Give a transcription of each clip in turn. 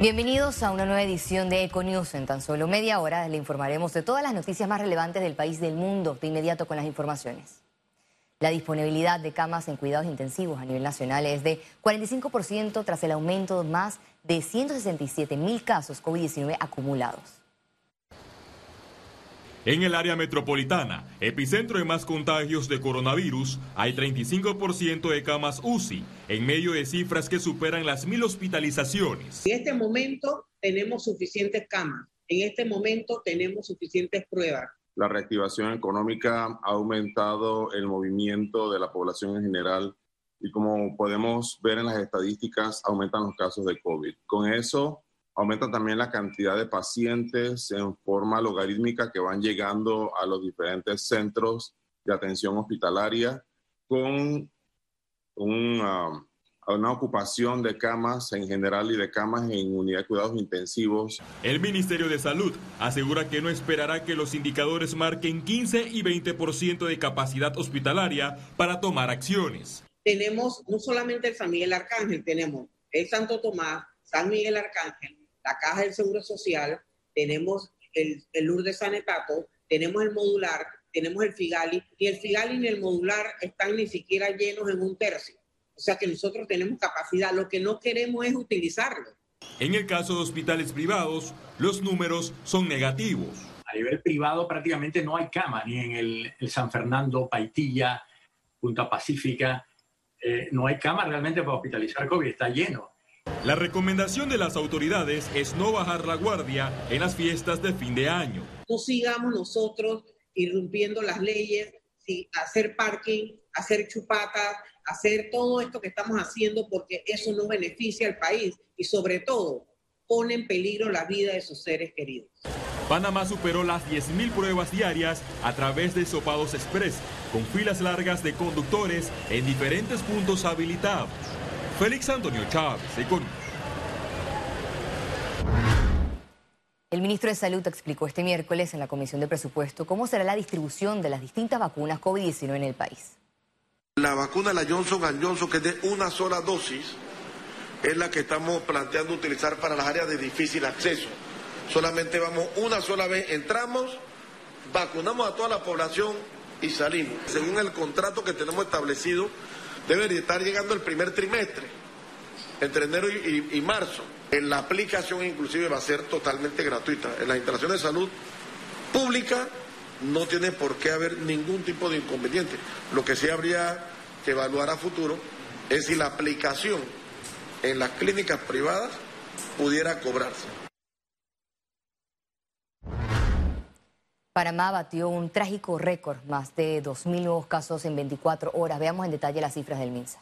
Bienvenidos a una nueva edición de Econews. En tan solo media hora le informaremos de todas las noticias más relevantes del país del mundo. De inmediato con las informaciones. La disponibilidad de camas en cuidados intensivos a nivel nacional es de 45% tras el aumento de más de 167 mil casos COVID-19 acumulados. En el área metropolitana, epicentro de más contagios de coronavirus, hay 35% de camas UCI, en medio de cifras que superan las mil hospitalizaciones. En este momento tenemos suficientes camas, en este momento tenemos suficientes pruebas. La reactivación económica ha aumentado el movimiento de la población en general y como podemos ver en las estadísticas, aumentan los casos de COVID. Con eso, aumenta también la cantidad de pacientes en forma logarítmica que van llegando a los diferentes centros de atención hospitalaria con una, una ocupación de camas en general y de camas en unidad de cuidados intensivos. El Ministerio de Salud asegura que no esperará que los indicadores marquen 15 y 20% de capacidad hospitalaria para tomar acciones. Tenemos no solamente el San Miguel Arcángel, tenemos el Santo Tomás, San Miguel Arcángel, la Caja del Seguro Social, tenemos el, el Lourdes Sanetato, tenemos el modular, tenemos el Figali, y el Figali y el modular están ni siquiera llenos en un tercio. O sea que nosotros tenemos capacidad, lo que no queremos es utilizarlo. En el caso de hospitales privados, los números son negativos. A nivel privado prácticamente no hay cama, ni en el, San Fernando, Paitilla, Punta Pacífica, eh, no hay cama realmente para hospitalizar COVID, está lleno. La recomendación de las autoridades es no bajar la guardia en las fiestas de fin de año. No sigamos nosotros irrumpiendo las leyes, hacer parking, hacer chupatas, hacer todo esto que estamos haciendo porque eso no beneficia al país y sobre todo pone en peligro la vida de sus seres queridos. Panamá superó las 10.000 pruebas diarias a través de sopados express, con filas largas de conductores en diferentes puntos habilitados. Félix Antonio Chávez, Economía. El ministro de Salud explicó este miércoles en la Comisión de Presupuesto cómo será la distribución de las distintas vacunas COVID-19 en el país. La vacuna la Johnson Johnson, que es de una sola dosis, es la que estamos planteando utilizar para las áreas de difícil acceso. Solamente vamos una sola vez, entramos, vacunamos a toda la población y salimos. Según el contrato que tenemos establecido, debe estar llegando el primer trimestre, entre enero y, marzo. En la aplicación inclusive va a ser totalmente gratuita. En las instalaciones de salud pública no tiene por qué haber ningún tipo de inconveniente. Lo que sí habría que evaluar a futuro es si la aplicación en las clínicas privadas pudiera cobrarse. Panamá batió un trágico récord, más de 2.000 nuevos casos en 24 horas. Veamos en detalle las cifras del MINSA.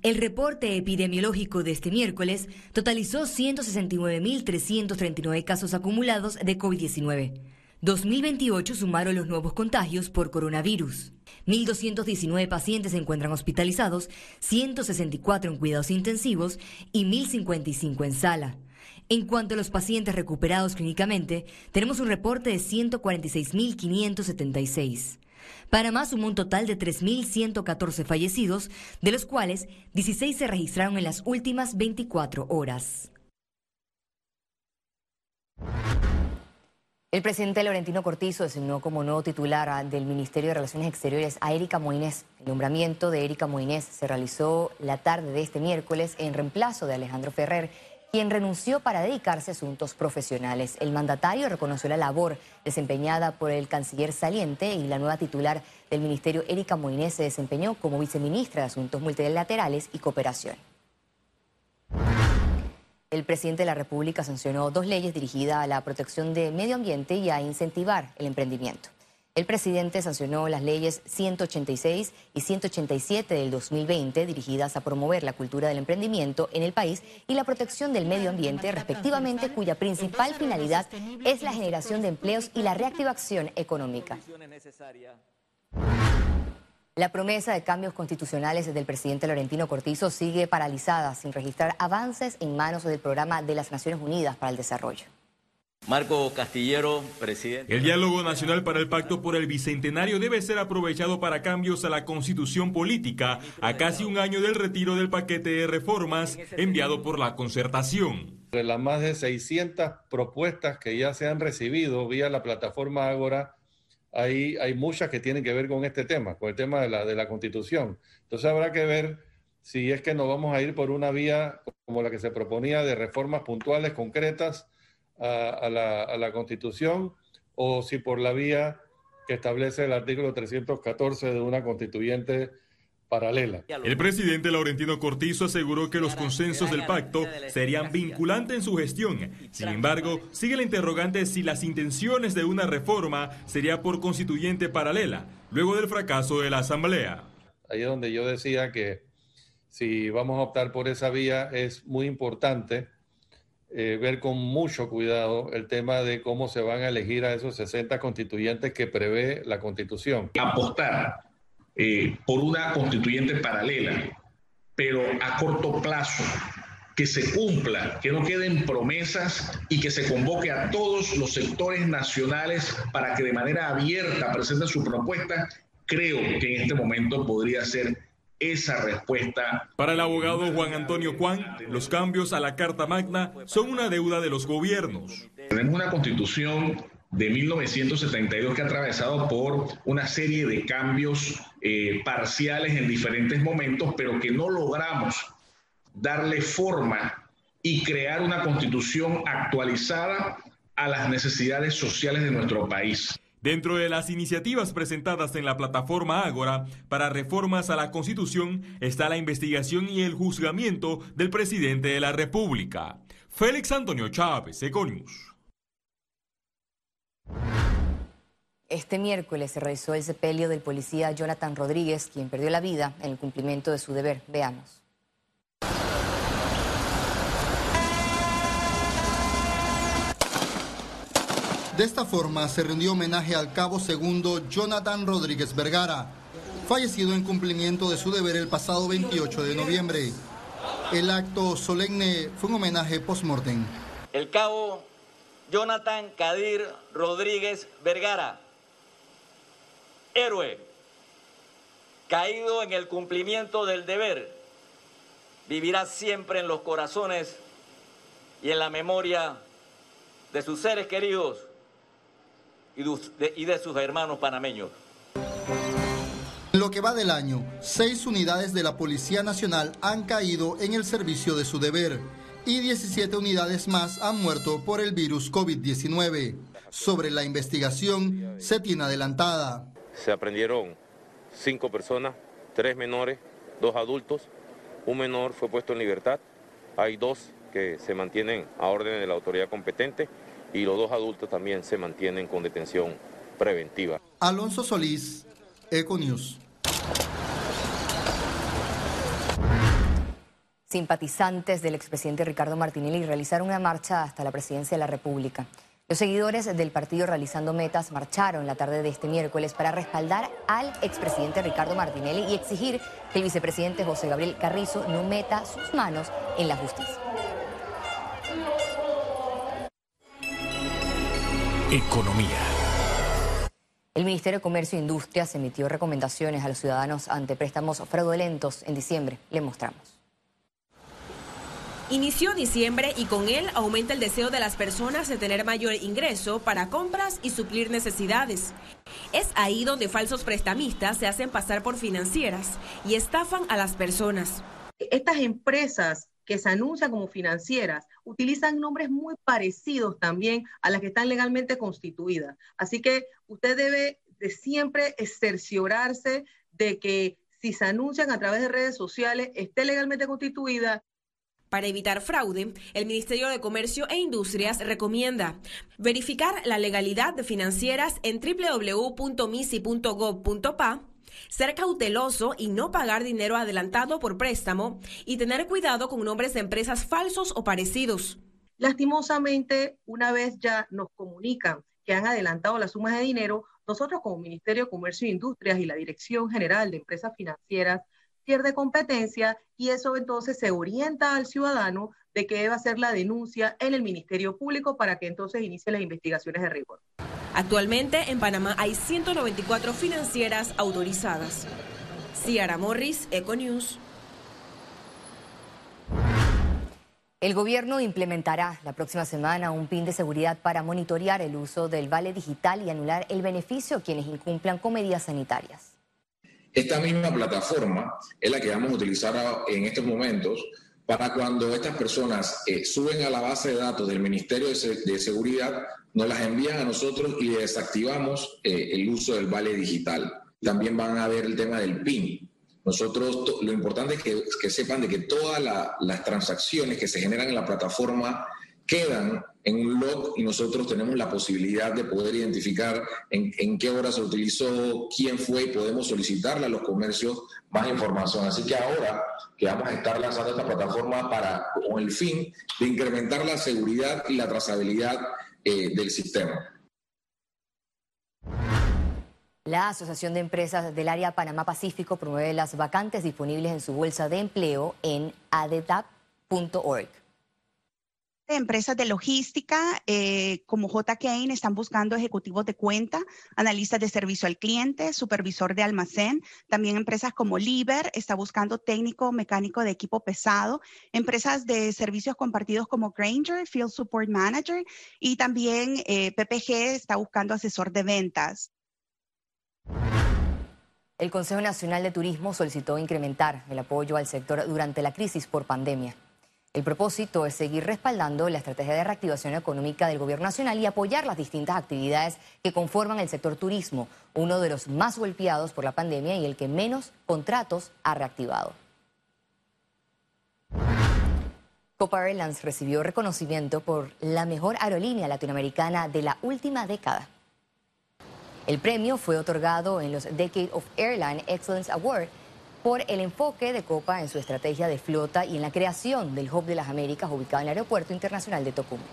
El reporte epidemiológico de este miércoles totalizó 169.339 casos acumulados de COVID-19. 2028 sumaron los nuevos contagios por coronavirus. 1.219 pacientes se encuentran hospitalizados, 164 en cuidados intensivos y 1.055 en sala. En cuanto a los pacientes recuperados clínicamente, tenemos un reporte de 146.576. Panamá sumó un total de 3.114 fallecidos, de los cuales 16 se registraron en las últimas 24 horas. El presidente Laurentino Cortizo designó como nuevo titular del Ministerio de Relaciones Exteriores a Erika Moines. El nombramiento de Erika Moines se realizó la tarde de este miércoles en reemplazo de Alejandro Ferrer, quien renunció para dedicarse a asuntos profesionales. El mandatario reconoció la labor desempeñada por el canciller saliente y la nueva titular del ministerio, Erika Moines, se desempeñó como viceministra de Asuntos Multilaterales y Cooperación. El presidente de la República sancionó dos leyes dirigidas a la protección del medio ambiente y a incentivar el emprendimiento. El presidente sancionó las leyes 186 y 187 del 2020 dirigidas a promover la cultura del emprendimiento en el país y la protección del medio ambiente, respectivamente, cuya principal finalidad es la generación de empleos y la reactivación económica. La promesa de cambios constitucionales del presidente Laurentino Cortizo sigue paralizada sin registrar avances en manos del programa de las Naciones Unidas para el Desarrollo. Marco Castillero, presidente. El diálogo nacional para el pacto por el bicentenario debe ser aprovechado para cambios a la constitución política a casi un año del retiro del paquete de reformas enviado por la concertación. De las más de 600 propuestas que ya se han recibido vía la plataforma Ágora, hay, hay muchas que tienen que ver con este tema, con el tema de la, de la constitución. Entonces habrá que ver si es que nos vamos a ir por una vía como la que se proponía de reformas puntuales, concretas a, la, a la constitución, o si por la vía que establece el artículo 314 de una constituyente paralela. El presidente Laurentino Cortizo aseguró que los consensos del pacto serían vinculantes en su gestión. Sin embargo, sigue la interrogante si las intenciones de una reforma sería por constituyente paralela, luego del fracaso de la Asamblea. Ahí es donde yo decía que si vamos a optar por esa vía es muy importante eh, ver con mucho cuidado el tema de cómo se van a elegir a esos 60 constituyentes que prevé la Constitución. Apostar eh, por una constituyente paralela, pero a corto plazo, que se cumpla, que no queden promesas y que se convoque a todos los sectores nacionales para que de manera abierta presenten su propuesta, creo que en este momento podría ser esa respuesta. Para el abogado Juan Antonio Juan, los cambios a la Carta Magna son una deuda de los gobiernos. Tenemos una constitución de 1972 que ha atravesado por una serie de cambios eh, parciales en diferentes momentos, pero que no logramos darle forma y crear una constitución actualizada a las necesidades sociales de nuestro país. Dentro de las iniciativas presentadas en la plataforma Ágora para reformas a la Constitución está la investigación y el juzgamiento del presidente de la República, Félix Antonio Chávez, Econius. Este miércoles se realizó el sepelio del policía Jonathan Rodríguez, quien perdió la vida en el cumplimiento de su deber. Veamos. De esta forma se rindió homenaje al cabo segundo Jonathan Rodríguez Vergara, fallecido en cumplimiento de su deber el pasado 28 de noviembre. El acto solemne fue un homenaje post-mortem. El cabo Jonathan Kadir Rodríguez Vergara héroe, caído en el cumplimiento del deber, vivirá siempre en los corazones y en la memoria de sus seres queridos y de sus hermanos panameños. En lo que va del año, seis unidades de la Policía Nacional han caído en el servicio de su deber y 17 unidades más han muerto por el virus COVID-19. Sobre la investigación se tiene adelantada. Se aprendieron cinco personas, tres menores, dos adultos. Un menor fue puesto en libertad. Hay dos que se mantienen a orden de la autoridad competente y los dos adultos también se mantienen con detención preventiva. Alonso Solís, Econews. Simpatizantes del expresidente Ricardo Martinelli realizaron una marcha hasta la presidencia de la República. Los seguidores del partido realizando metas marcharon la tarde de este miércoles para respaldar al expresidente Ricardo Martinelli y exigir que el vicepresidente José Gabriel Carrizo no meta sus manos en la justicia. Economía. El Ministerio de Comercio e Industria se emitió recomendaciones a los ciudadanos ante préstamos fraudulentos en diciembre. Le mostramos. Inició diciembre y con él aumenta el deseo de las personas de tener mayor ingreso para compras y suplir necesidades. Es ahí donde falsos prestamistas se hacen pasar por financieras y estafan a las personas. Estas empresas que se anuncian como financieras utilizan nombres muy parecidos también a las que están legalmente constituidas. Así que usted debe de siempre cerciorarse de que si se anuncian a través de redes sociales esté legalmente constituida para evitar fraude, el Ministerio de Comercio e Industrias recomienda verificar la legalidad de financieras en www.misi.gov.pa, ser cauteloso y no pagar dinero adelantado por préstamo y tener cuidado con nombres de empresas falsos o parecidos. Lastimosamente, una vez ya nos comunican que han adelantado las sumas de dinero, nosotros como Ministerio de Comercio e Industrias y la Dirección General de Empresas Financieras pierde competencia y eso entonces se orienta al ciudadano de que debe hacer la denuncia en el Ministerio Público para que entonces inicie las investigaciones de rigor. Actualmente en Panamá hay 194 financieras autorizadas. Ciara Morris, Econews. El gobierno implementará la próxima semana un PIN de seguridad para monitorear el uso del vale digital y anular el beneficio a quienes incumplan con medidas sanitarias. Esta misma plataforma es la que vamos a utilizar en estos momentos para cuando estas personas eh, suben a la base de datos del Ministerio de, Seguridad, nos las envían a nosotros y desactivamos eh, el uso del vale digital. También van a ver el tema del PIN. Nosotros lo importante es que, sepan de que todas las transacciones que se generan en la plataforma quedan en un log y nosotros tenemos la posibilidad de poder identificar en, qué hora se utilizó, quién fue y podemos solicitarle a los comercios más información. Así que ahora que vamos a estar lanzando esta plataforma para, con el fin de incrementar la seguridad y la trazabilidad eh, del sistema. La Asociación de Empresas del Área Panamá Pacífico promueve las vacantes disponibles en su bolsa de empleo en Empresas de logística eh, como J. Kane están buscando ejecutivos de cuenta, analistas de servicio al cliente, supervisor de almacén. También empresas como Liber está buscando técnico mecánico de equipo pesado. Empresas de servicios compartidos como Granger, Field Support Manager. Y también eh, PPG está buscando asesor de ventas. El Consejo Nacional de Turismo solicitó incrementar el apoyo al sector durante la crisis por pandemia. El propósito es seguir respaldando la estrategia de reactivación económica del Gobierno Nacional y apoyar las distintas actividades que conforman el sector turismo, uno de los más golpeados por la pandemia y el que menos contratos ha reactivado. Copa Airlines recibió reconocimiento por la mejor aerolínea latinoamericana de la última década. El premio fue otorgado en los Decade of Airline Excellence Award por el enfoque de Copa en su estrategia de flota y en la creación del Hub de las Américas ubicado en el Aeropuerto Internacional de Tocumen.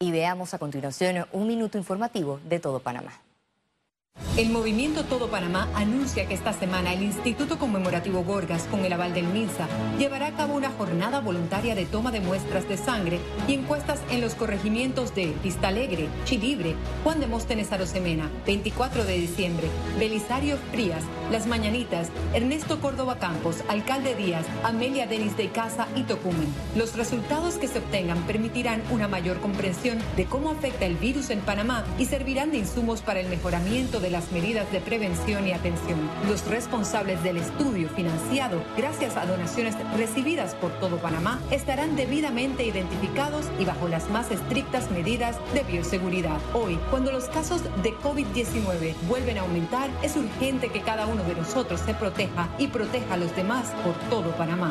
Y veamos a continuación un minuto informativo de todo Panamá. El movimiento Todo Panamá anuncia que esta semana el Instituto Conmemorativo Gorgas, con el aval del MINSA, llevará a cabo una jornada voluntaria de toma de muestras de sangre y encuestas en los corregimientos de Vista Alegre, Chilibre, Juan de Móstenes Arosemena, 24 de diciembre, Belisario Frías, Las Mañanitas, Ernesto Córdoba Campos, Alcalde Díaz, Amelia Denis de Casa y Tocumen. Los resultados que se obtengan permitirán una mayor comprensión de cómo afecta el virus en Panamá y servirán de insumos para el mejoramiento de las medidas de prevención y atención. Los responsables del estudio financiado gracias a donaciones recibidas por todo Panamá estarán debidamente identificados y bajo las más estrictas medidas de bioseguridad. Hoy, cuando los casos de COVID-19 vuelven a aumentar, es urgente que cada uno de nosotros se proteja y proteja a los demás por todo Panamá.